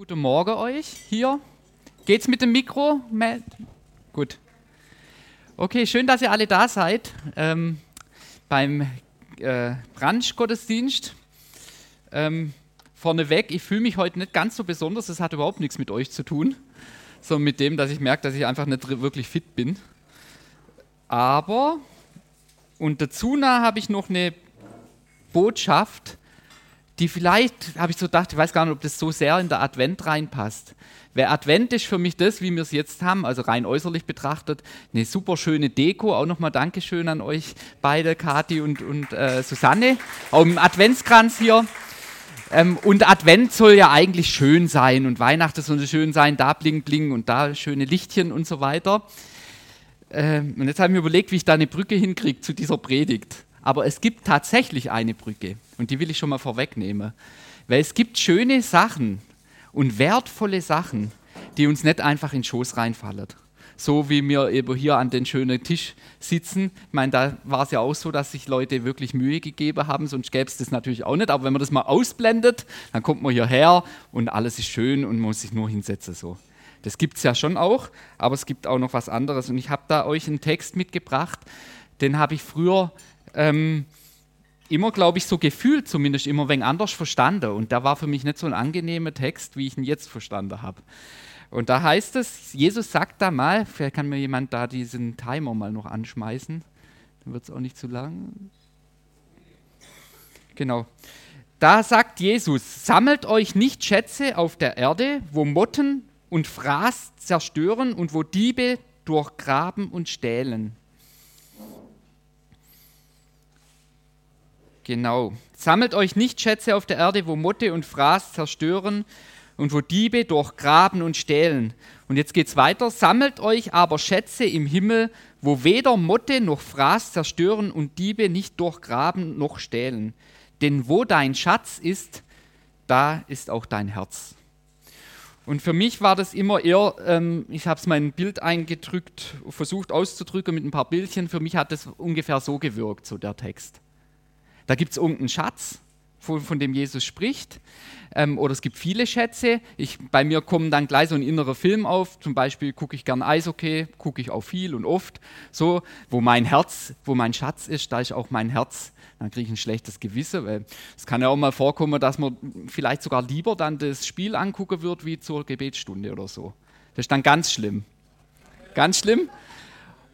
Guten Morgen euch hier. Geht's mit dem Mikro? Gut. Okay, schön, dass ihr alle da seid ähm, beim äh, Brunch-Gottesdienst. Ähm, vorneweg, ich fühle mich heute nicht ganz so besonders, das hat überhaupt nichts mit euch zu tun, sondern mit dem, dass ich merke, dass ich einfach nicht wirklich fit bin. Aber, und dazu habe ich noch eine Botschaft, die vielleicht, habe ich so gedacht, ich weiß gar nicht, ob das so sehr in der Advent reinpasst. Weil Advent ist für mich das, wie wir es jetzt haben, also rein äußerlich betrachtet, eine super schöne Deko. Auch nochmal Dankeschön an euch beide, Kathi und, und äh, Susanne. Auch im Adventskranz hier. Ähm, und Advent soll ja eigentlich schön sein und Weihnachten soll schön sein, da bling bling und da schöne Lichtchen und so weiter. Ähm, und jetzt habe ich mir überlegt, wie ich da eine Brücke hinkriege zu dieser Predigt. Aber es gibt tatsächlich eine Brücke und die will ich schon mal vorwegnehmen. Weil es gibt schöne Sachen und wertvolle Sachen, die uns nicht einfach in den Schoß reinfallen. So wie wir eben hier an den schönen Tisch sitzen. Ich meine, da war es ja auch so, dass sich Leute wirklich Mühe gegeben haben, sonst gäbe es das natürlich auch nicht. Aber wenn man das mal ausblendet, dann kommt man hierher und alles ist schön und man muss sich nur hinsetzen. So. Das gibt es ja schon auch, aber es gibt auch noch was anderes. Und ich habe da euch einen Text mitgebracht, den habe ich früher ähm, immer, glaube ich, so gefühlt zumindest immer wenig anders verstanden. Und der war für mich nicht so ein angenehmer Text, wie ich ihn jetzt verstanden habe. Und da heißt es, Jesus sagt da mal, vielleicht kann mir jemand da diesen Timer mal noch anschmeißen, dann wird es auch nicht zu lang. Genau. Da sagt Jesus, sammelt euch nicht Schätze auf der Erde, wo Motten und Fraß zerstören und wo Diebe durchgraben und stählen. Genau. Sammelt euch nicht Schätze auf der Erde, wo Motte und Fraß zerstören und wo Diebe durchgraben und stehlen. Und jetzt geht es weiter. Sammelt euch aber Schätze im Himmel, wo weder Motte noch Fraß zerstören und Diebe nicht durchgraben noch stehlen. Denn wo dein Schatz ist, da ist auch dein Herz. Und für mich war das immer eher, ähm, ich habe es mein Bild eingedrückt, versucht auszudrücken mit ein paar Bildchen. Für mich hat das ungefähr so gewirkt, so der Text. Da gibt es irgendeinen Schatz, von, von, dem Jesus spricht. Ähm, oder es gibt viele Schätze. Ich, bei mir kommt dann gleich so ein innerer Film auf. Zum Beispiel gucke ich gern Eishockey, gucke ich auch viel und oft. So, wo mein Herz, wo mein Schatz ist, da ist auch mein Herz. Dann kriege ich ein schlechtes Gewissen, weil es kann ja auch mal vorkommen, dass man vielleicht sogar lieber dann das Spiel angucken wird wie zur Gebetsstunde oder so. Das ist dann ganz schlimm. Ganz schlimm.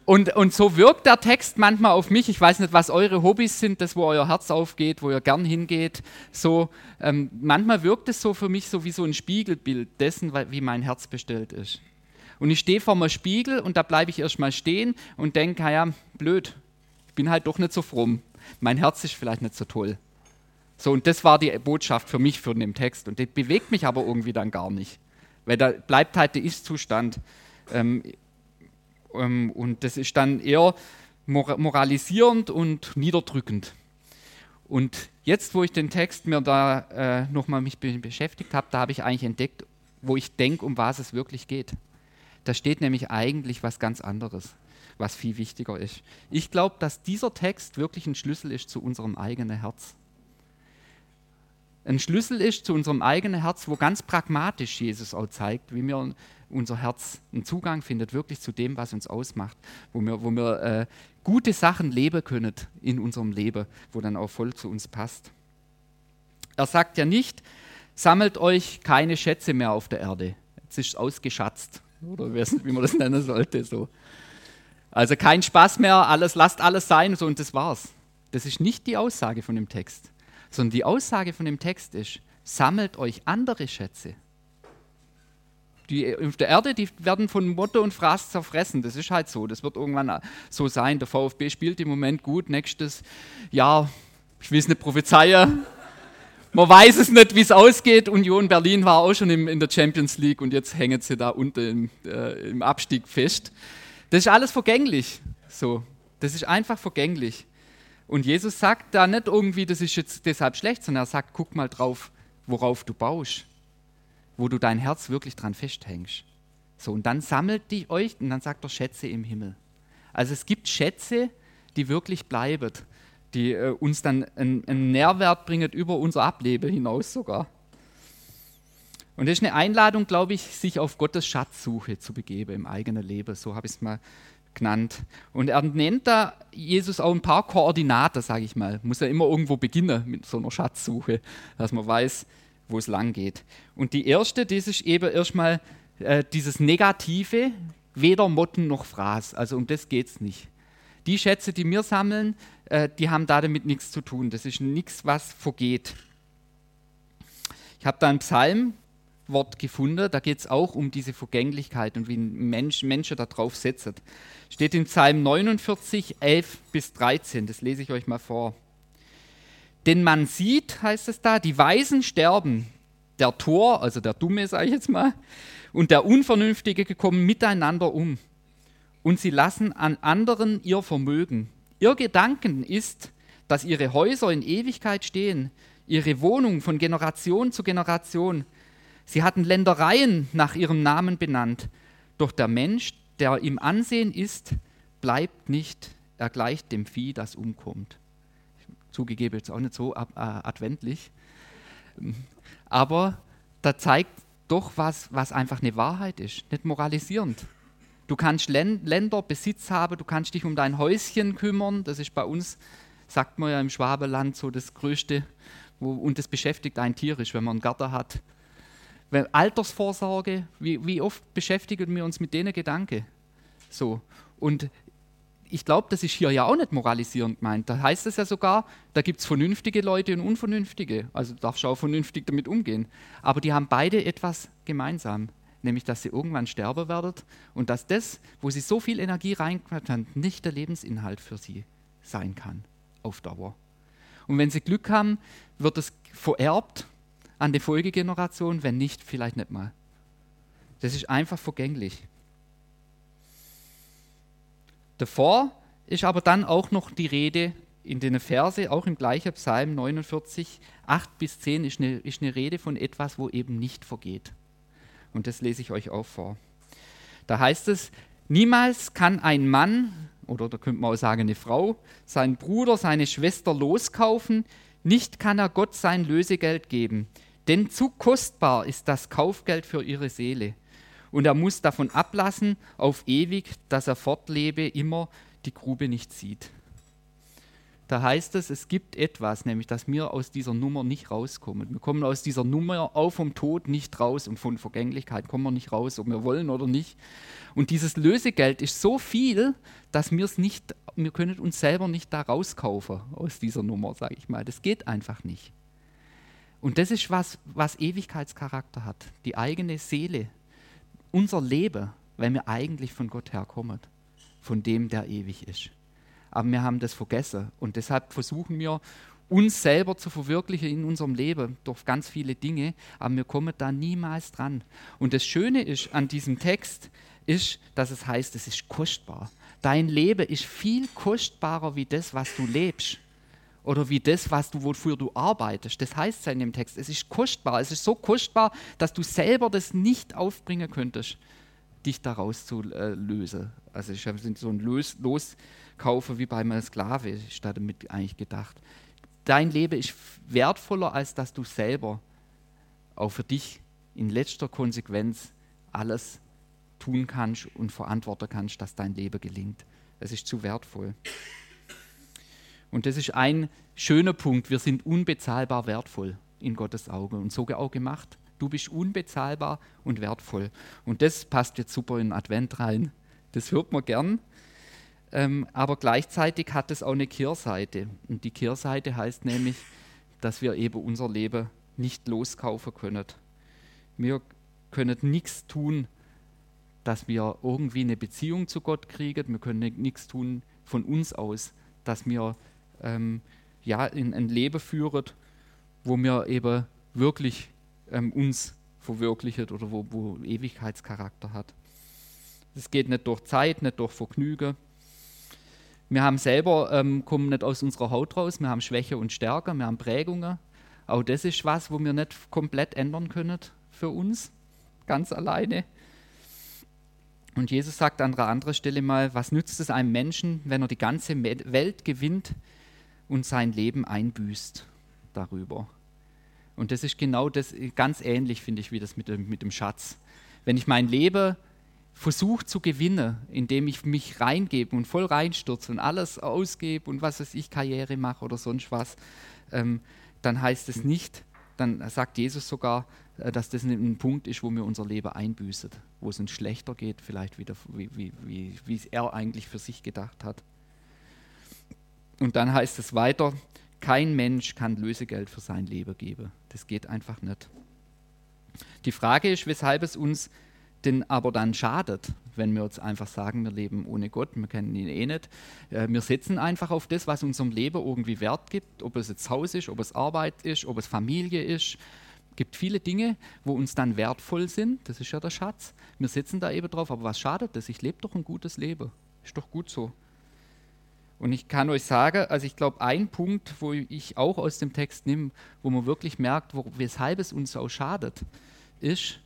Und, und so wirkt der Text manchmal auf mich. Ich weiß nicht, was eure Hobbys sind, das, wo euer Herz aufgeht, wo ihr gern hingeht. So, ähm, manchmal wirkt es so für mich so wie so ein Spiegelbild dessen, wie mein Herz bestellt ist. Und ich stehe vor meinem Spiegel und da bleibe ich erstmal stehen und denke, ja, blöd, ich bin halt doch nicht so fromm. Mein Herz ist vielleicht nicht so toll. So, und das war die Botschaft für mich für den Text. Und das bewegt mich aber irgendwie dann gar nicht. Weil da bleibt halt der Ist-Zustand. Ähm, ähm, und das ist dann eher moralisierend und niederdrückend. Und jetzt, wo ich den Text mir da äh, nochmal mich be beschäftigt habe, da habe ich eigentlich entdeckt, wo ich denke, um was es wirklich geht. Da steht nämlich eigentlich was ganz anderes, was viel wichtiger ist. Ich glaube, dass dieser Text wirklich ein Schlüssel ist zu unserem eigenen Herz. Ein Schlüssel ist zu unserem eigenen Herz, wo ganz pragmatisch Jesus auch zeigt, wie wir unser Herz einen Zugang findet, wirklich zu dem, was uns ausmacht, wo wir, wo wir äh, gute Sachen leben können in unserem Leben, wo dann auch voll zu uns passt. Er sagt ja nicht, sammelt euch keine Schätze mehr auf der Erde. Jetzt ist es ausgeschatzt, oder wie man das nennen sollte. So. Also kein Spaß mehr, alles, lasst alles sein, so und das war's. Das ist nicht die Aussage von dem Text, sondern die Aussage von dem Text ist, sammelt euch andere Schätze die auf der Erde, die werden von Motto und Fraß zerfressen. Das ist halt so. Das wird irgendwann so sein. Der VfB spielt im Moment gut. Nächstes Jahr, ich will es nicht prophezeien. Man weiß es nicht, wie es ausgeht. Union Berlin war auch schon in der Champions League und jetzt hängen sie da unten im, äh, im Abstieg fest. Das ist alles vergänglich. So. Das ist einfach vergänglich. Und Jesus sagt da nicht irgendwie, das ist jetzt deshalb schlecht, sondern er sagt, guck mal drauf, worauf du baust wo du dein Herz wirklich dran festhängst. So, und dann sammelt die euch und dann sagt er Schätze im Himmel. Also es gibt Schätze, die wirklich bleiben, die äh, uns dann einen, einen Nährwert bringen über unser Ableben hinaus sogar. Und das ist eine Einladung, glaube ich, sich auf Gottes Schatzsuche zu begeben im eigenen Leben. So habe ich es mal genannt. Und er nennt da Jesus auch ein paar Koordinaten, sage ich mal. Muss ja immer irgendwo beginnen mit so einer Schatzsuche, dass man weiß, wo es lang geht. Und die erste, das ist eben erstmal äh, dieses Negative, weder Motten noch Fraß. Also um das geht es nicht. Die Schätze, die wir sammeln, äh, die haben damit nichts zu tun. Das ist nichts, was vergeht. Ich habe da einen Psalm Wort gefunden. Da geht es auch um diese Vergänglichkeit und wie ein Mensch, Menschen darauf setzen. Steht in Psalm 49, 11 bis 13. Das lese ich euch mal vor. Denn man sieht, heißt es da, die Weisen sterben. Der Tor, also der Dumme, sage ich jetzt mal, und der Unvernünftige kommen miteinander um. Und sie lassen an anderen ihr Vermögen. Ihr Gedanken ist, dass ihre Häuser in Ewigkeit stehen, ihre Wohnung von Generation zu Generation. Sie hatten Ländereien nach ihrem Namen benannt. Doch der Mensch, der im Ansehen ist, bleibt nicht, er gleicht dem Vieh, das umkommt. Zugegeben, jetzt auch nicht so äh, adventlich. Aber da zeigt doch was, was einfach eine Wahrheit ist, nicht moralisierend. Du kannst Länder, Besitz haben, du kannst dich um dein Häuschen kümmern. Das ist bei uns, sagt man ja im Schwabeland, so das Größte. Wo, und das beschäftigt einen tierisch, wenn man einen Garten hat. Weil Altersvorsorge, wie, wie oft beschäftigen wir uns mit denen Gedanken? So. Und ich glaube, das ist hier ja auch nicht moralisierend gemeint. Da heißt es ja sogar, da gibt es vernünftige Leute und unvernünftige. Also darfst du auch vernünftig damit umgehen. Aber die haben beide etwas gemeinsam, nämlich dass sie irgendwann sterben werden und dass das, wo sie so viel Energie reingemacht haben, nicht der Lebensinhalt für sie sein kann auf Dauer. Und wenn sie Glück haben, wird es vererbt an die Folgegeneration, wenn nicht, vielleicht nicht mal. Das ist einfach vergänglich. Davor ist aber dann auch noch die Rede in den Verse, auch im gleichen Psalm 49, 8 bis 10 ist eine, ist eine Rede von etwas, wo eben nicht vergeht. Und das lese ich euch auch vor. Da heißt es, niemals kann ein Mann, oder da könnte man auch sagen eine Frau, seinen Bruder, seine Schwester loskaufen, nicht kann er Gott sein Lösegeld geben. Denn zu kostbar ist das Kaufgeld für ihre Seele. Und er muss davon ablassen, auf ewig, dass er fortlebe, immer die Grube nicht sieht. Da heißt es, es gibt etwas, nämlich dass wir aus dieser Nummer nicht rauskommen. Wir kommen aus dieser Nummer auch vom Tod nicht raus und von Vergänglichkeit kommen wir nicht raus, ob wir wollen oder nicht. Und dieses Lösegeld ist so viel, dass wir es nicht, wir können uns selber nicht da rauskaufen aus dieser Nummer, sage ich mal. Das geht einfach nicht. Und das ist was, was Ewigkeitscharakter hat. Die eigene Seele, unser Leben, wenn wir eigentlich von Gott herkommen, von dem, der ewig ist. Aber wir haben das vergessen und deshalb versuchen wir, uns selber zu verwirklichen in unserem Leben durch ganz viele Dinge, aber wir kommen da niemals dran. Und das Schöne ist an diesem Text, ist, dass es heißt, es ist kostbar. Dein Leben ist viel kostbarer wie das, was du lebst oder wie das, was du, wofür du arbeitest. Das heißt es in dem Text. Es ist kostbar. Es ist so kostbar, dass du selber das nicht aufbringen könntest, dich daraus zu äh, lösen. Also ich habe so ein Los, Loskaufen wie bei einem Sklave, ist da damit eigentlich gedacht. Dein Leben ist wertvoller, als dass du selber auch für dich in letzter Konsequenz alles tun kannst und verantworten kannst, dass dein Leben gelingt. Es ist zu wertvoll. Und das ist ein schöner Punkt. Wir sind unbezahlbar wertvoll in Gottes Auge und sogar auch gemacht. Du bist unbezahlbar und wertvoll. Und das passt jetzt super in Advent rein. Das hört man gern. Ähm, aber gleichzeitig hat es auch eine Kehrseite. Und die Kehrseite heißt nämlich, dass wir eben unser Leben nicht loskaufen können. Wir können nichts tun, dass wir irgendwie eine Beziehung zu Gott kriegen. Wir können nichts tun von uns aus, dass wir ähm, ja, in ein Leben führt, wo wir eben wirklich ähm, uns verwirklichen oder wo, wo Ewigkeitscharakter hat. Das geht nicht durch Zeit, nicht durch Vergnügen. Wir haben selber, ähm, kommen nicht aus unserer Haut raus, wir haben Schwäche und Stärke, wir haben Prägungen. Auch das ist was, wo wir nicht komplett ändern können für uns, ganz alleine. Und Jesus sagt an einer anderen Stelle mal, was nützt es einem Menschen, wenn er die ganze Welt gewinnt, und sein Leben einbüßt darüber. Und das ist genau das, ganz ähnlich finde ich, wie das mit dem, mit dem Schatz. Wenn ich mein Leben versuche zu gewinnen, indem ich mich reingebe und voll reinstürze und alles ausgebe und was weiß ich, Karriere mache oder sonst was, ähm, dann heißt es nicht, dann sagt Jesus sogar, äh, dass das ein Punkt ist, wo mir unser Leben einbüßt, wo es uns schlechter geht, vielleicht wieder, wie, wie, wie, wie es er eigentlich für sich gedacht hat. Und dann heißt es weiter, kein Mensch kann Lösegeld für sein Leben geben. Das geht einfach nicht. Die Frage ist, weshalb es uns denn aber dann schadet, wenn wir uns einfach sagen, wir leben ohne Gott, wir kennen ihn eh nicht. Äh, wir setzen einfach auf das, was unserem Leben irgendwie Wert gibt, ob es jetzt Haus ist, ob es Arbeit ist, ob es Familie ist. Es gibt viele Dinge, wo uns dann wertvoll sind, das ist ja der Schatz. Wir setzen da eben drauf, aber was schadet das? Ich lebe doch ein gutes Leben. Ist doch gut so. Und ich kann euch sagen, also ich glaube, ein Punkt, wo ich auch aus dem Text nehme, wo man wirklich merkt, wo, weshalb es uns so schadet, ist,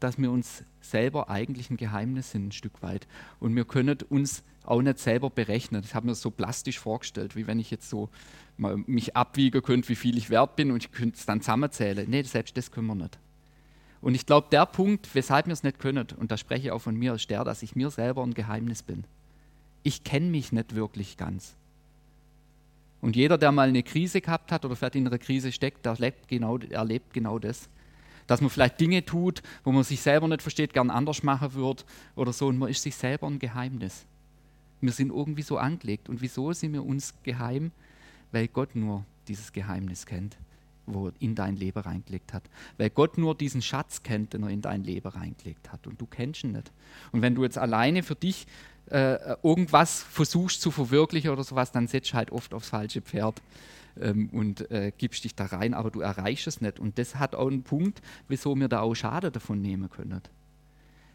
dass wir uns selber eigentlich ein Geheimnis sind, ein Stück weit. Und wir können uns auch nicht selber berechnen. Das habe mir so plastisch vorgestellt, wie wenn ich jetzt so mich abwiegen könnte, wie viel ich wert bin und ich könnte es dann zusammenzählen. Nee, selbst das können wir nicht. Und ich glaube, der Punkt, weshalb wir es nicht können, und da spreche ich auch von mir, ist der, dass ich mir selber ein Geheimnis bin. Ich kenne mich nicht wirklich ganz. Und jeder, der mal eine Krise gehabt hat oder vielleicht in einer Krise steckt, der erlebt genau, erlebt genau das dass man vielleicht Dinge tut, wo man sich selber nicht versteht, gern anders machen würde oder so. Und man ist sich selber ein Geheimnis. Wir sind irgendwie so angelegt. Und wieso sind wir uns geheim? Weil Gott nur dieses Geheimnis kennt, wo er in dein Leben reingelegt hat. Weil Gott nur diesen Schatz kennt, den er in dein Leben reingelegt hat. Und du kennst ihn nicht. Und wenn du jetzt alleine für dich äh, irgendwas versuchst zu verwirklichen oder sowas, dann setzt du halt oft aufs falsche Pferd ähm, und äh, gibst dich da rein, aber du erreichst es nicht. Und das hat auch einen Punkt, wieso wir da auch Schade davon nehmen können.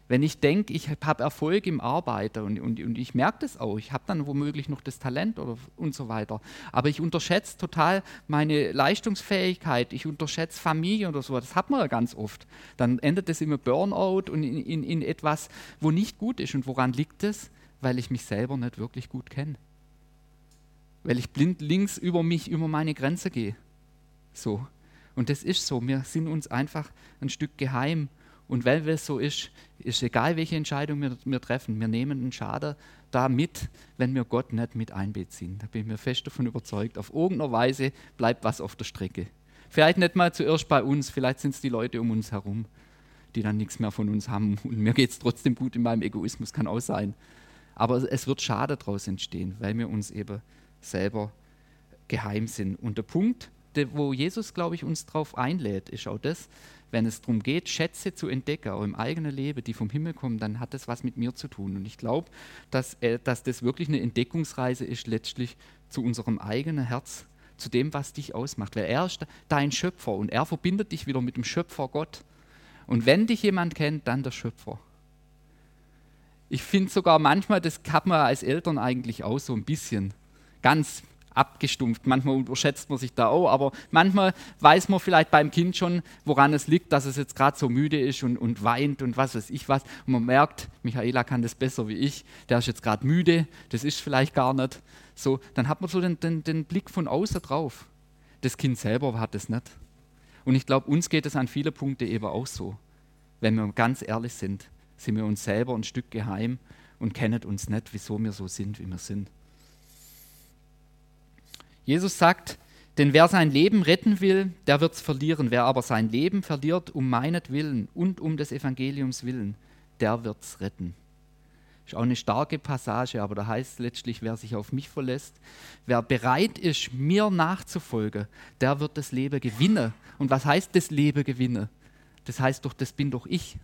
Wenn ich denke, ich habe Erfolg im Arbeiten und, und, und ich merke das auch, ich habe dann womöglich noch das Talent oder, und so weiter, aber ich unterschätze total meine Leistungsfähigkeit, ich unterschätze Familie oder so, das hat man ja ganz oft. Dann endet das immer Burnout und in, in, in etwas, wo nicht gut ist. Und woran liegt es? Weil ich mich selber nicht wirklich gut kenne weil ich blind links über mich, über meine Grenze gehe. So. Und das ist so. Wir sind uns einfach ein Stück geheim. Und weil es so ist, ist egal, welche Entscheidung wir, wir treffen, wir nehmen einen Schaden da mit, wenn wir Gott nicht mit einbeziehen. Da bin ich mir fest davon überzeugt. Auf irgendeiner Weise bleibt was auf der Strecke. Vielleicht nicht mal zuerst bei uns, vielleicht sind es die Leute um uns herum, die dann nichts mehr von uns haben. Und mir geht es trotzdem gut in meinem Egoismus, kann auch sein. Aber es wird Schade daraus entstehen, weil wir uns eben selber geheim sind. Und der Punkt, wo Jesus, glaube ich, uns darauf einlädt, ist auch das, wenn es darum geht, Schätze zu entdecken, auch im eigenen Leben, die vom Himmel kommen, dann hat das was mit mir zu tun. Und ich glaube, dass, äh, dass das wirklich eine Entdeckungsreise ist, letztlich zu unserem eigenen Herz, zu dem, was dich ausmacht. Weil er ist dein Schöpfer und er verbindet dich wieder mit dem Schöpfer Gott. Und wenn dich jemand kennt, dann der Schöpfer. Ich finde sogar manchmal, das hat man als Eltern eigentlich auch so ein bisschen ganz abgestumpft. Manchmal unterschätzt man sich da auch, aber manchmal weiß man vielleicht beim Kind schon, woran es liegt, dass es jetzt gerade so müde ist und, und weint und was weiß ich was. Und man merkt, Michaela kann das besser wie ich, der ist jetzt gerade müde, das ist vielleicht gar nicht so. Dann hat man so den, den, den Blick von außen drauf. Das Kind selber hat es nicht. Und ich glaube, uns geht es an vielen Punkten eben auch so. Wenn wir ganz ehrlich sind, sind wir uns selber ein Stück geheim und kennen uns nicht, wieso wir so sind, wie wir sind. Jesus sagt, denn wer sein Leben retten will, der wird es verlieren. Wer aber sein Leben verliert um meinetwillen und um des Evangeliums willen, der wird es retten. Ist auch eine starke Passage, aber da heißt letztlich, wer sich auf mich verlässt, wer bereit ist, mir nachzufolgen, der wird das Leben gewinnen. Und was heißt das Leben gewinnen? Das heißt doch, das bin doch ich.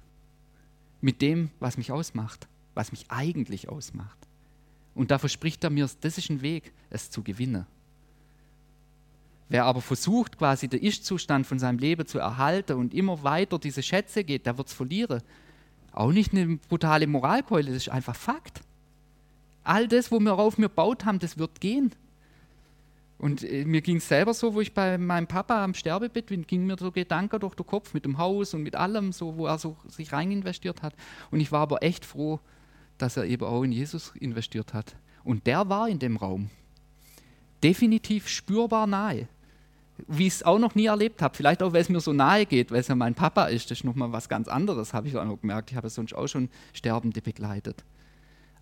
Mit dem, was mich ausmacht, was mich eigentlich ausmacht. Und da verspricht er mir, das ist ein Weg, es zu gewinnen. Wer aber versucht, quasi den Ist-Zustand von seinem Leben zu erhalten und immer weiter diese Schätze geht, der wird es verlieren. Auch nicht eine brutale Moralkeule, das ist einfach Fakt. All das, worauf wir baut haben, das wird gehen. Und äh, mir ging es selber so, wo ich bei meinem Papa am Sterbebett bin, ging mir so Gedanken durch den Kopf mit dem Haus und mit allem, so, wo er so sich rein investiert hat. Und ich war aber echt froh, dass er eben auch in Jesus investiert hat. Und der war in dem Raum. Definitiv spürbar nahe wie ich es auch noch nie erlebt habe. Vielleicht auch, weil es mir so nahe geht, weil es ja mein Papa ist. Das ist nochmal was ganz anderes, habe ich auch noch gemerkt. Ich habe sonst auch schon Sterbende begleitet.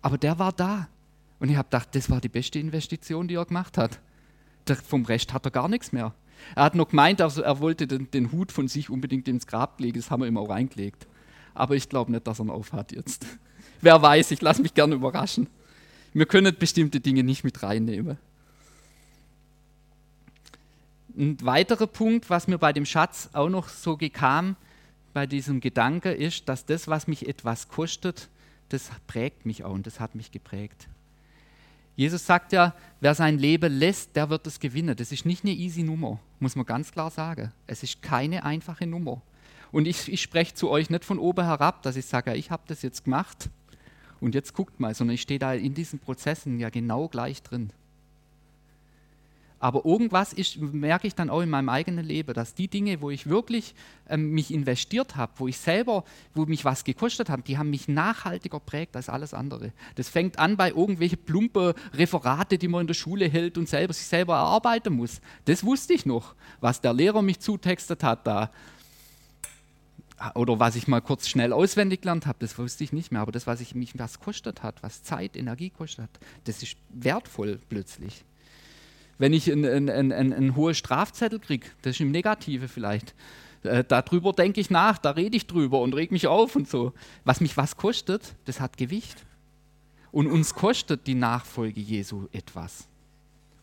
Aber der war da. Und ich habe gedacht, das war die beste Investition, die er gemacht hat. Vom Rest hat er gar nichts mehr. Er hat noch gemeint, also er wollte den, den, Hut von sich unbedingt ins Grab legen. Das haben wir ihm auch reingelegt. Aber ich glaube nicht, dass er ihn aufhat jetzt. Wer weiß, ich lasse mich gerne überraschen. Wir können bestimmte Dinge nicht mit reinnehmen. Ein weiterer Punkt, was mir bei dem Schatz auch noch so gekam, bei diesem Gedanke, ist, dass das, was mich etwas kostet, das prägt mich auch und das hat mich geprägt. Jesus sagt ja, wer sein Leben lässt, der wird es gewinnen. Das ist nicht eine easy Nummer, muss man ganz klar sagen. Es ist keine einfache Nummer. Und ich, ich spreche zu euch nicht von oben herab, dass ich sage, ja, ich habe das jetzt gemacht und jetzt guckt mal, sondern ich stehe da in diesen Prozessen ja genau gleich drin. Aber irgendwas ist, merke ich dann auch in meinem eigenen Leben, dass die Dinge, wo ich wirklich ähm, mich investiert habe, wo ich selber, wo mich was gekostet haben, die haben mich nachhaltiger prägt als alles andere. Das fängt an bei irgendwelchen plumpe Referate, die man in der Schule hält und selber, sich selber erarbeiten muss. Das wusste ich noch, was der Lehrer mich zutextet hat da. Oder was ich mal kurz schnell auswendig gelernt habe, das wusste ich nicht mehr. Aber das, was ich mich was kostet hat, was Zeit, Energie kostet hat, das ist wertvoll plötzlich wenn ich einen, einen, einen, einen hohen Strafzettel kriege, das ist im Negative vielleicht, äh, darüber denke ich nach, da rede ich drüber und reg mich auf und so. Was mich was kostet, das hat Gewicht. Und uns kostet die Nachfolge Jesu etwas.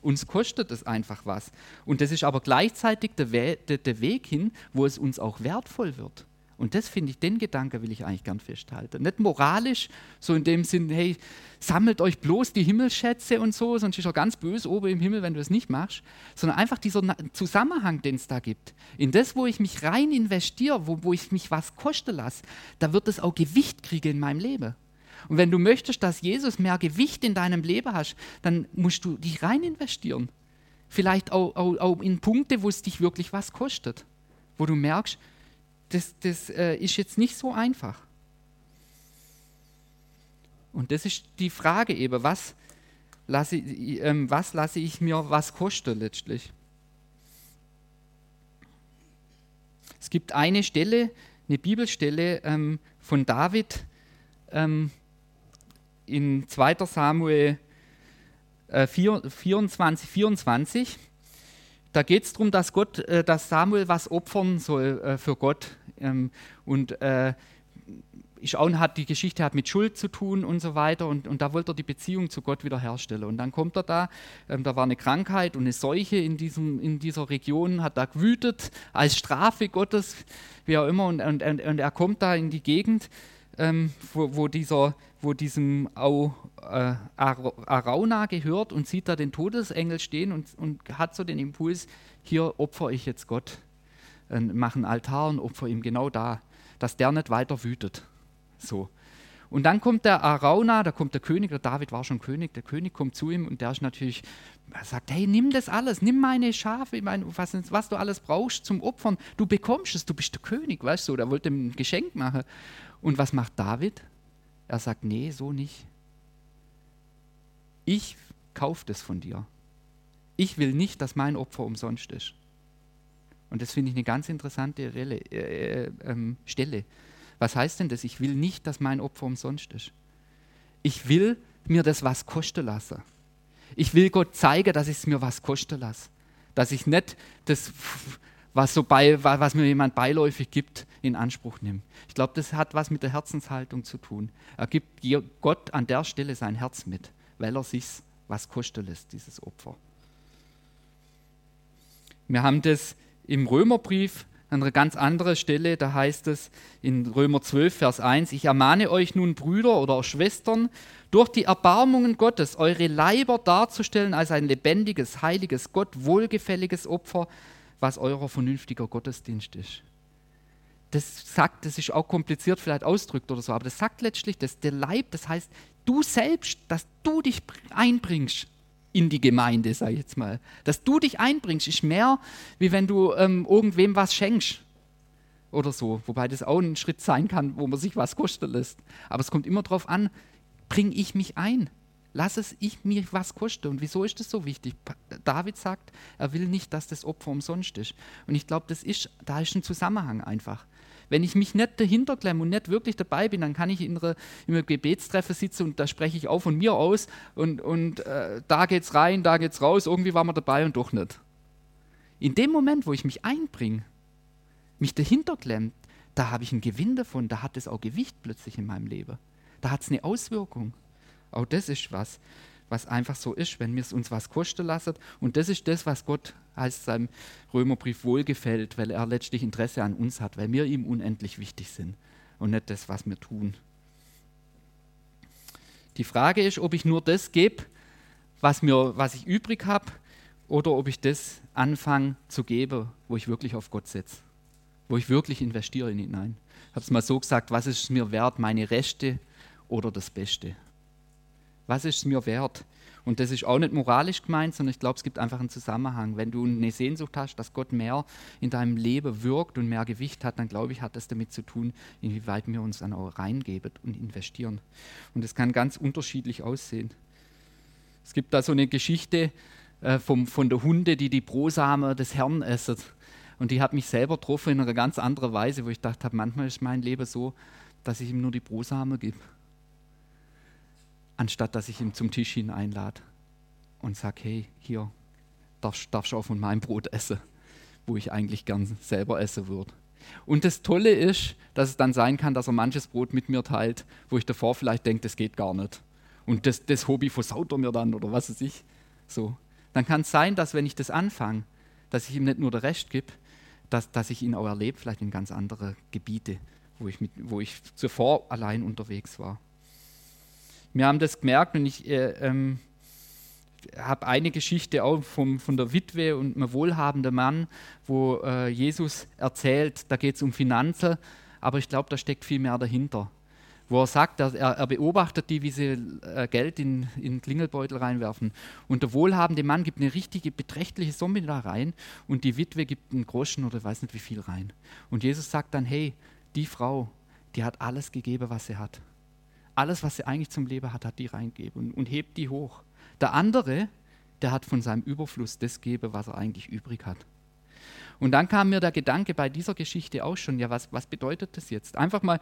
Uns kostet es einfach was. Und das ist aber gleichzeitig der, We der, der Weg hin, wo es uns auch wertvoll wird. Und das finde ich, den Gedanke will ich eigentlich gern festhalten. Nicht moralisch, so in dem Sinn, hey, sammelt euch bloß die Himmelsschätze und so, sonst ist er ganz böse oben im Himmel, wenn du es nicht machst, sondern einfach dieser Zusammenhang, den es da gibt. In das, wo ich mich rein investiere, wo, wo ich mich was kosten lasse, da wird es auch Gewicht kriegen in meinem Leben. Und wenn du möchtest, dass Jesus mehr Gewicht in deinem Leben hast, dann musst du dich rein investieren. Vielleicht auch, auch, auch in Punkte, wo es dich wirklich was kostet. Wo du merkst, das, das äh, ist jetzt nicht so einfach. Und das ist die Frage eben, was lasse, ähm, was lasse ich mir was kosten letztlich? Es gibt eine Stelle, eine Bibelstelle ähm, von David ähm, in 2 Samuel äh, 24, 24 da geht es darum, dass, Gott, äh, dass Samuel was opfern soll äh, für Gott. Ähm, und äh, Schauen hat die Geschichte hat mit Schuld zu tun und so weiter und, und da wollte er die Beziehung zu Gott wiederherstellen. Und dann kommt er da, ähm, da war eine Krankheit und eine Seuche in, diesem, in dieser Region, hat da gewütet als Strafe Gottes, wie auch immer, und, und, und er kommt da in die Gegend, ähm, wo, wo, dieser, wo diesem Au, äh, Arauna gehört und sieht da den Todesengel stehen und, und hat so den Impuls, hier opfer ich jetzt Gott, äh, mache einen Altar und opfer ihm genau da, dass der nicht weiter wütet. So. Und dann kommt der Arauna, da kommt der König, der David war schon König, der König kommt zu ihm und der ist natürlich, er sagt, hey, nimm das alles, nimm meine Schafe, mein, was, was, du alles brauchst zum Opfern, du bekommst es, du bist der König, weißt du, der wollte ihm ein Geschenk machen. Und was macht David? Er sagt, nee, so nicht. Ich kaufe das von dir. Ich will nicht, dass mein Opfer umsonst ist. Und das finde ich eine ganz interessante Relle, äh, äh, ähm, Stelle. Was heißt denn das? Ich will nicht, dass mein Opfer umsonst ist. Ich will mir das was kosten lassen. Ich will Gott zeigen, dass ich es mir was kosten lasse. Dass ich nicht das was, so bei, was mir jemand beiläufig gibt, in Anspruch nimmt. Ich glaube, das hat was mit der Herzenshaltung zu tun. Er gibt Gott an der Stelle sein Herz mit, weil er sich was kosten lässt, dieses Opfer. Wir haben das im Römerbrief an einer ganz anderen Stelle, da heißt es in Römer 12, Vers 1, ich ermahne euch nun, Brüder oder Schwestern, durch die Erbarmungen Gottes eure Leiber darzustellen als ein lebendiges, heiliges, Gott wohlgefälliges Opfer, was euer vernünftiger Gottesdienst ist. Das sagt, das ist auch kompliziert vielleicht ausdrückt oder so, aber das sagt letztlich, dass der Leib, das heißt, du selbst, dass du dich einbringst in die Gemeinde, sag ich jetzt mal. Dass du dich einbringst, ist mehr, wie wenn du ähm, irgendwem was schenkst oder so. Wobei das auch ein Schritt sein kann, wo man sich was kosten lässt. Aber es kommt immer darauf an, bringe ich mich ein? Lass es ich mir was kosten. Und wieso ist das so wichtig? David sagt, er will nicht, dass das Opfer umsonst ist. Und ich glaube, das ist, da ist ein Zusammenhang einfach. Wenn ich mich nicht dahinter klemme und nicht wirklich dabei bin, dann kann ich in, einem Gebetstreffer sitzen und da spreche ich auch von mir aus und, und äh, da geht's rein, da geht's raus, irgendwie war man dabei und doch nicht. In dem Moment, wo ich mich einbringe, mich dahinter klemmt, da habe ich einen Gewinn davon, da hat es auch Gewicht plötzlich in meinem Leben. Da hat es eine Auswirkung. Auch das ist was, was einfach so ist, wenn wir es uns was kosten lassen. Und das ist das, was Gott als seinem Römerbrief wohlgefällt, weil er letztlich Interesse an uns hat, weil wir ihm unendlich wichtig sind und nicht das, was wir tun. Die Frage ist, ob ich nur das gebe, was, was ich übrig habe, oder ob ich das anfange zu geben, wo ich wirklich auf Gott setze wo ich wirklich investiere in ihn hinein. Ich habe es mal so gesagt, was ist es mir wert, meine Rechte oder das Beste? Was ist es mir wert? Und das ist auch nicht moralisch gemeint, sondern ich glaube, es gibt einfach einen Zusammenhang. Wenn du eine Sehnsucht hast, dass Gott mehr in deinem Leben wirkt und mehr Gewicht hat, dann glaube ich, hat das damit zu tun, inwieweit wir uns dann auch reingeben und investieren. Und das kann ganz unterschiedlich aussehen. Es gibt da so eine Geschichte äh, vom, von der Hunde, die die Brosamen des Herrn essen. Und die hat mich selber getroffen in einer ganz anderen Weise, wo ich dachte, manchmal ist mein Leben so, dass ich ihm nur die Brosamen gebe, anstatt dass ich ihn zum Tisch hin einlade und sage, hey, hier, darfst, darfst auch von meinem Brot essen, wo ich eigentlich gern selber essen würde. Und das Tolle ist, dass es dann sein kann, dass er manches Brot mit mir teilt, wo ich davor vielleicht denke, das geht gar nicht. Und das, das Hobby versaut er mir dann oder was weiß ich. So. Dann kann es sein, dass wenn ich das anfange, dass ich ihm nicht nur den Rest gebe, dass, dass ich ihn auch erlebe, vielleicht in ganz andere Gebiete, wo ich, mit, wo ich zuvor allein unterwegs war. Wir haben das gemerkt und ich äh, ähm, habe eine Geschichte auch vom, von der Witwe und einem wohlhabenden Mann, wo äh, Jesus erzählt, da geht es um Finanzen, aber ich glaube, da steckt viel mehr dahinter wo er sagt, er, er beobachtet die, wie sie äh, Geld in, in Klingelbeutel reinwerfen. Und der wohlhabende Mann gibt eine richtige, beträchtliche Summe da rein und die Witwe gibt einen Groschen oder weiß nicht wie viel rein. Und Jesus sagt dann, hey, die Frau, die hat alles gegeben, was sie hat. Alles, was sie eigentlich zum Leben hat, hat die reingegeben und, und hebt die hoch. Der andere, der hat von seinem Überfluss das gegeben, was er eigentlich übrig hat. Und dann kam mir der Gedanke bei dieser Geschichte auch schon, ja, was, was bedeutet das jetzt? Einfach mal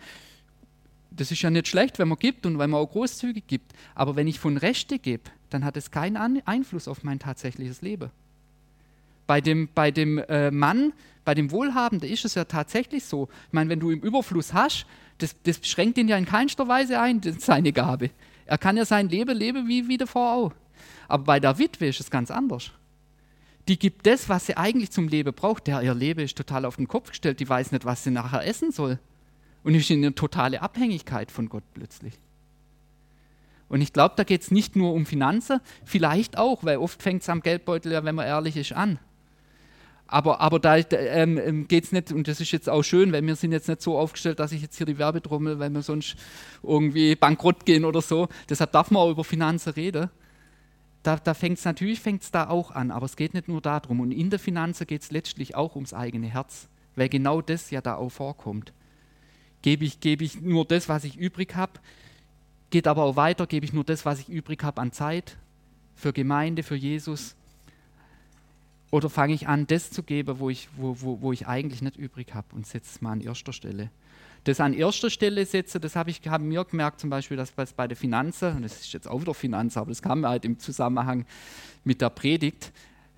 das ist ja nicht schlecht, wenn man gibt und wenn man auch großzügig gibt. Aber wenn ich von Rechte gebe, dann hat es keinen Einfluss auf mein tatsächliches Leben. Bei dem, bei dem äh, Mann, bei dem Wohlhabenden ist es ja tatsächlich so. Ich meine, wenn du im Überfluss hast, das, das schränkt ihn ja in keinster Weise ein, seine Gabe. Er kann ja sein Leben leben wie, wie davor auch. Aber bei der Witwe ist es ganz anders. Die gibt das, was sie eigentlich zum Leben braucht. Der, ihr Leben ist total auf den Kopf gestellt. Die weiß nicht, was sie nachher essen soll und ist in eine totale Abhängigkeit von Gott plötzlich. Und ich glaube, da geht es nicht nur um Finanzen, vielleicht auch, weil oft fängt es am Geldbeutel ja, wenn man ehrlich ist, an. Aber, aber da ähm, ähm geht es nicht, und das ist jetzt auch schön, weil wir sind jetzt nicht so aufgestellt, dass ich jetzt hier die Werbetrommel, weil wir sonst irgendwie bankrott gehen oder so. Deshalb darf man auch über Finanzen reden. Da, da fängt es natürlich fängt's da auch an, aber es geht nicht nur darum. Und in der Finanzen geht es letztlich auch ums eigene Herz, weil genau das ja da auch vorkommt. Gebe ich, gebe ich nur das, was ich übrig habe? Geht aber auch weiter, gebe ich nur das, was ich übrig habe an Zeit für Gemeinde, für Jesus? Oder fange ich an, das zu geben, wo ich, wo, wo, wo ich eigentlich nicht übrig habe und setze es mal an erster Stelle? Das an erster Stelle setze, das habe ich hab mir gemerkt, zum Beispiel, dass bei der Finanzen, und das ist jetzt auch wieder Finanzen, aber das kam halt im Zusammenhang mit der Predigt,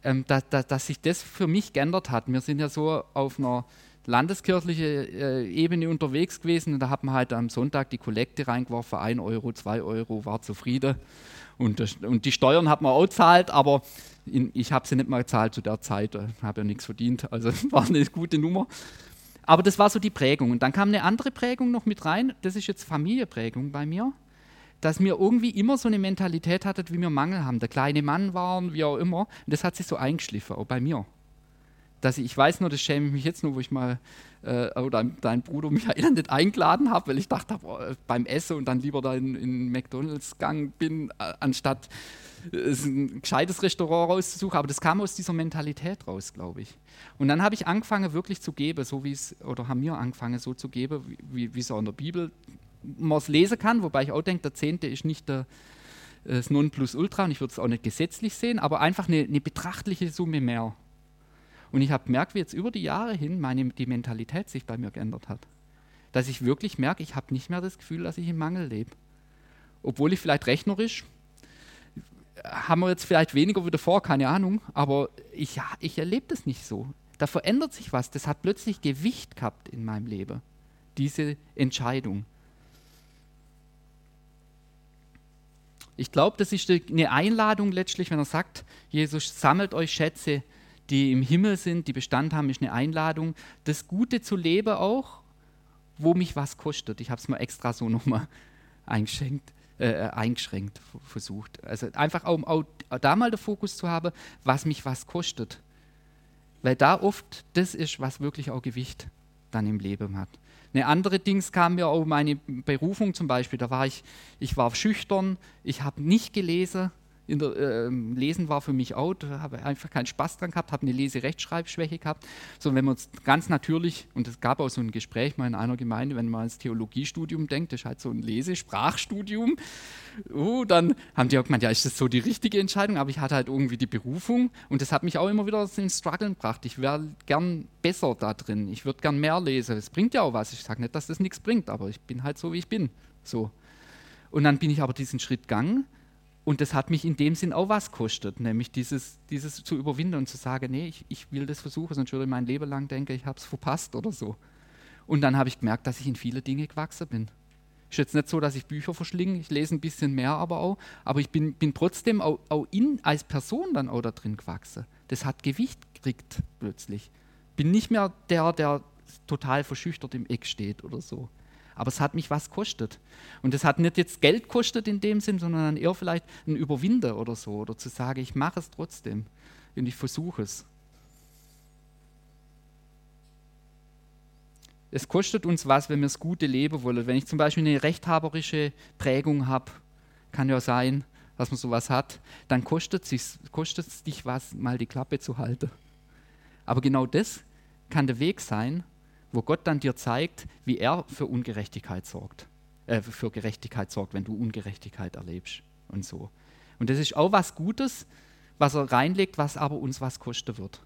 ähm, dass, dass, dass sich das für mich geändert hat. Wir sind ja so auf einer landeskirchliche äh, Ebene unterwegs gewesen und da hat man halt am Sonntag die Kollekte reingeworfen, 1 Euro, 2 Euro, war zufrieden. Und, das, und die Steuern hat man auch gezahlt, aber ich habe sie nicht mal gezahlt zu der Zeit, äh, habe ja nichts verdient, also war eine gute Nummer. Aber das war so die Prägung. Und dann kam eine andere Prägung noch mit rein, das ist jetzt Familienprägung bei mir, dass mir irgendwie immer so eine Mentalität hattet, wie wir Mangel haben. Der kleine Mann waren, wie auch immer. Und das hat sich so eingeschliffen, auch bei mir dass ich, ich weiß nur, das schäme ich mich jetzt nur, wo ich mal, äh, oder dein Bruder Michael nicht eingeladen habe, weil ich dachte, boah, beim Essen und dann lieber da in, in McDonalds gegangen bin, äh, anstatt äh, ein gescheites Restaurant rauszusuchen. Aber das kam aus dieser Mentalität raus, glaube ich. Und dann habe ich angefangen, wirklich zu geben, so wie es, oder haben wir angefangen, so zu geben, wie, wie es auch in der Bibel man es lesen kann, wobei ich auch denke, der Zehnte ist nicht der, das Nonplusultra und ich würde es auch nicht gesetzlich sehen, aber einfach eine, eine betrachtliche Summe mehr. Und ich habe gemerkt, wie jetzt über die Jahre hin meine, die Mentalität sich bei mir geändert hat. Dass ich wirklich merke, ich habe nicht mehr das Gefühl, dass ich im Mangel lebe. Obwohl ich vielleicht rechnerisch, haben wir jetzt vielleicht weniger wieder vor, keine Ahnung, aber ich, ich erlebe das nicht so. Da verändert sich was. Das hat plötzlich Gewicht gehabt in meinem Leben, diese Entscheidung. Ich glaube, das ist eine Einladung letztlich, wenn er sagt, Jesus sammelt euch Schätze, die im Himmel sind, die Bestand haben, ist eine Einladung, das Gute zu leben auch, wo mich was kostet. Ich habe es mal extra so nochmal eingeschränkt, äh, eingeschränkt versucht. Also einfach auch, auch da mal den Fokus zu haben, was mich was kostet. Weil da oft das ist, was wirklich auch Gewicht dann im Leben hat. Eine andere Dings kam mir auch meine Berufung zum Beispiel. Da war ich, ich war schüchtern, ich habe nicht gelesen, der, äh, Lesen war für mich out, habe einfach keinen Spaß dran gehabt, habe eine Leserechtschreibschwäche gehabt. So, wenn man es ganz natürlich, und es gab auch so ein Gespräch mal in einer Gemeinde, wenn man ans Theologiestudium denkt, das ist halt so ein Lesesprachstudium, oh, dann haben die auch gemeint, ja, ist das so die richtige Entscheidung? Aber ich hatte halt irgendwie die Berufung und das hat mich auch immer wieder ins Struggeln gebracht. Ich wäre gern besser da drin, ich würde gern mehr lesen. Es bringt ja auch was. Ich sage nicht, dass das nichts bringt, aber ich bin halt so, wie ich bin. So. Und dann bin ich aber diesen Schritt gegangen und das hat mich in dem Sinn auch was kostet, nämlich dieses, dieses zu überwinden und zu sagen, nee, ich, ich will das versuchen, sonst würde ich mein Leben lang denken, ich habe es verpasst oder so. Und dann habe ich gemerkt, dass ich in viele Dinge gewachsen bin. Ist jetzt nicht so, dass ich Bücher verschlinge, ich lese ein bisschen mehr aber auch, aber ich bin, bin trotzdem auch, auch in, als Person dann auch da drin gewachsen. Das hat Gewicht gekriegt plötzlich. Bin nicht mehr der, der total verschüchtert im Eck steht oder so aber es hat mich was kostet. Und es hat nicht jetzt Geld kostet in dem Sinn, sondern eher vielleicht ein Überwinder oder so, oder zu sagen, ich mache es trotzdem und ich versuche es. Es kostet uns was, wenn wir das gute Leben wollen. Wenn ich zum Beispiel eine rechthaberische Prägung habe, kann ja sein, dass man sowas hat, dann kostet es, kostet es dich was, mal die Klappe zu halten. Aber genau das kann der Weg sein, wo Gott dann dir zeigt, wie er für Ungerechtigkeit sorgt, äh, für Gerechtigkeit sorgt, wenn du Ungerechtigkeit erlebst und so. Und das ist auch was Gutes, was er reinlegt, was aber uns was kosten wird.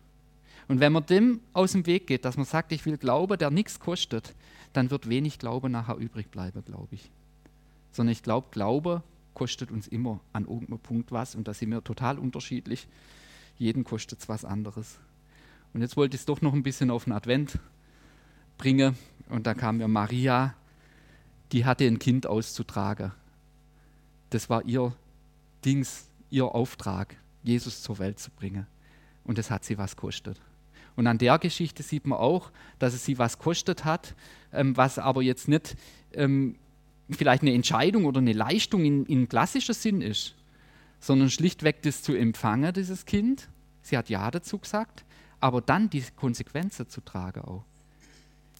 Und wenn man dem aus dem Weg geht, dass man sagt, ich will Glaube, der nichts kostet, dann wird wenig Glaube nachher übrig bleiben, glaube ich. Sondern ich glaube, Glaube kostet uns immer an irgendeinem Punkt was und da sind wir total unterschiedlich. Jeden kostet es was anderes. Und jetzt wollte ich es doch noch ein bisschen auf den Advent bringe. Und da kam mir Maria, die hatte ein Kind auszutragen. Das war ihr Dings, ihr Auftrag, Jesus zur Welt zu bringen. Und das hat sie was kostet. Und an der Geschichte sieht man auch, dass es sie was kostet hat, ähm, was aber jetzt nicht ähm, vielleicht eine Entscheidung oder eine Leistung in, in klassischer Sinn ist, sondern schlichtweg das zu empfangen, dieses Kind. Sie hat Ja dazu gesagt, aber dann die Konsequenzen zu tragen auch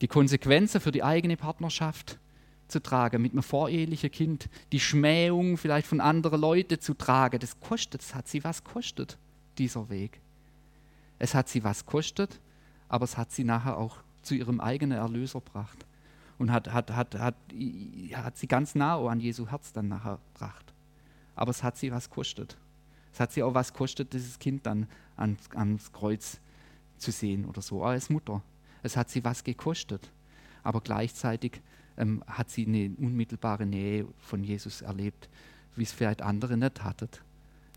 die Konsequenzen für die eigene Partnerschaft zu tragen, mit einem vorehelichen Kind, die Schmähung vielleicht von anderen Leuten zu tragen, das kostet, es hat sie was kostet, dieser Weg. Es hat sie was kostet, aber es hat sie nachher auch zu ihrem eigenen Erlöser gebracht und hat, hat, hat, hat, hat sie ganz nah an Jesu Herz dann nachher gebracht. Aber es hat sie was kostet. Es hat sie auch was kostet, dieses Kind dann ans, ans Kreuz zu sehen oder so, als Mutter. Es hat sie was gekostet. Aber gleichzeitig ähm, hat sie eine unmittelbare Nähe von Jesus erlebt, wie es vielleicht andere nicht hatten.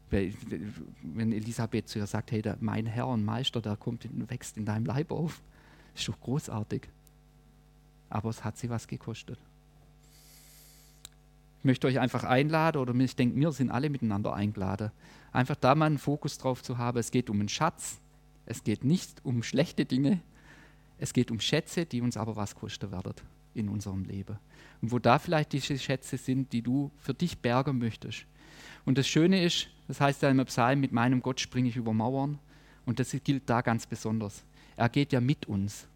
Wenn Elisabeth zu ihr sagt, hey, der, mein Herr und Meister, der kommt und wächst in deinem Leib auf, ist doch großartig. Aber es hat sie was gekostet. Ich möchte euch einfach einladen, oder ich denke, wir sind alle miteinander eingeladen, einfach da mal einen Fokus drauf zu haben. Es geht um einen Schatz, es geht nicht um schlechte Dinge, es geht um Schätze, die uns aber was kosten werden in unserem Leben. Und wo da vielleicht diese Schätze sind, die du für dich bergen möchtest. Und das Schöne ist, das heißt ja im Psalm, mit meinem Gott springe ich über Mauern. Und das gilt da ganz besonders. Er geht ja mit uns.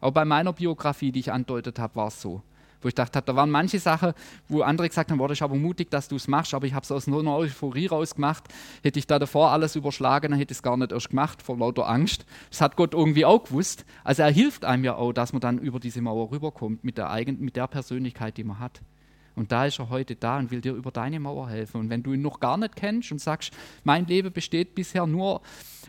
Auch bei meiner Biografie, die ich andeutet habe, war es so wo ich dachte, da waren manche Sachen, wo andere gesagt haben, war ich aber mutig, dass du es machst, aber ich habe es aus einer Euphorie raus gemacht. Hätte ich da davor alles überschlagen, dann hätte ich es gar nicht erst gemacht, vor lauter Angst. Das hat Gott irgendwie auch gewusst. Also er hilft einem ja auch, dass man dann über diese Mauer rüberkommt mit der, eigenen, mit der Persönlichkeit, die man hat. Und da ist er heute da und will dir über deine Mauer helfen. Und wenn du ihn noch gar nicht kennst und sagst, mein Leben besteht bisher nur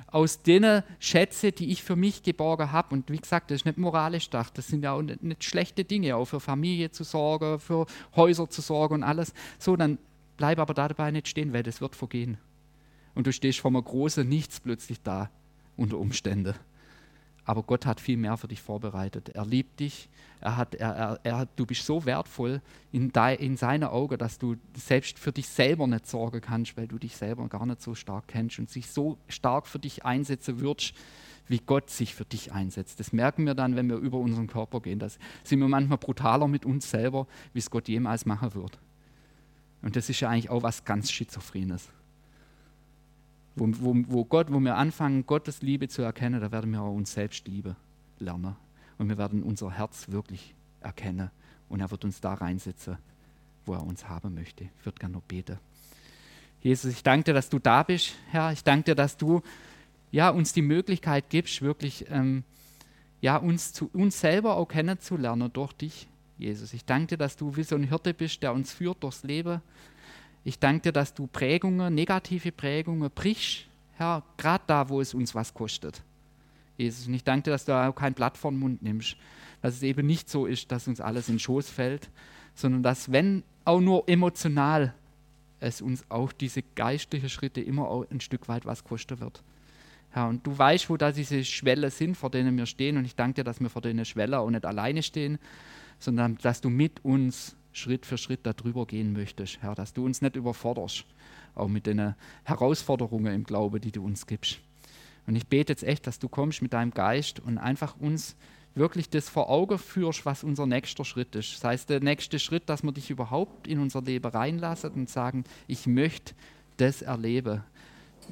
aus den Schätzen, die ich für mich geborgen habe. Und wie gesagt, das ist nicht moralisch gedacht. Das sind ja auch nicht, schlechte Dinge, auch für Familie zu sorgen, für Häuser zu sorgen und alles. So, dann bleib aber da dabei nicht stehen, weil das wird vergehen. Und du stehst vor einem großen Nichts plötzlich da, unter Umständen. Aber Gott hat viel mehr für dich vorbereitet. Er liebt dich. Er hat, er, er, er, du bist so wertvoll in, de, in seinen Augen, dass du selbst für dich selber nicht sorgen kannst, weil du dich selber gar nicht so stark kennst und sich so stark für dich einsetzen würdest, wie Gott sich für dich einsetzt. Das merken wir dann, wenn wir über unseren Körper gehen. Da sind wir manchmal brutaler mit uns selber, wie es Gott jemals machen wird. Und das ist ja eigentlich auch was ganz Schizophrenes. Wo, wo, wo, Gott, wo wir anfangen, Gottes Liebe zu erkennen, da werden wir auch uns selbst lieben lernen. Und wir werden unser Herz wirklich erkennen. Und er wird uns da reinsetzen, wo er uns haben möchte. Ich würde gerne noch beten. Jesus, ich danke dir, dass du da bist, Herr. Ich danke dir, dass du ja, uns die Möglichkeit gibst, wirklich ähm, ja, uns, zu, uns selber auch kennenzulernen durch dich, Jesus. Ich danke dir, dass du wie so ein Hirte bist, der uns führt durchs Leben ich danke dir, dass du Prägungen, negative Prägungen brichst, Herr, gerade da, wo es uns was kostet. Jesus, und ich danke dir, dass du auch kein Blatt vor den Mund nimmst, dass es eben nicht so ist, dass uns alles in den Schoß fällt, sondern dass, wenn auch nur emotional, es uns auch diese geistlichen Schritte immer auch ein Stück weit was kosten wird. Herr, und du weißt, wo da diese Schwelle sind, vor denen wir stehen, und ich danke dir, dass wir vor denen Schwelle auch nicht alleine stehen, sondern dass du mit uns Schritt für Schritt darüber gehen möchtest, Herr, dass du uns nicht überforderst, auch mit den Herausforderungen im Glaube, die du uns gibst. Und ich bete jetzt echt, dass du kommst mit deinem Geist und einfach uns wirklich das vor Augen führst, was unser nächster Schritt ist. Das heißt, der nächste Schritt, dass wir dich überhaupt in unser Leben reinlassen und sagen, ich möchte das erleben,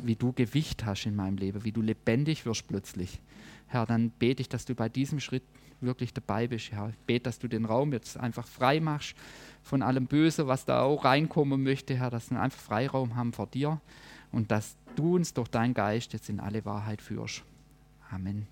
wie du Gewicht hast in meinem Leben, wie du lebendig wirst plötzlich. Herr, dann bete ich, dass du bei diesem Schritt wirklich dabei bist. Herr, ich bete, dass du den Raum jetzt einfach frei machst von allem Böse, was da auch reinkommen möchte, Herr, dass wir einfach Freiraum haben vor dir und dass du uns durch deinen Geist jetzt in alle Wahrheit führst. Amen.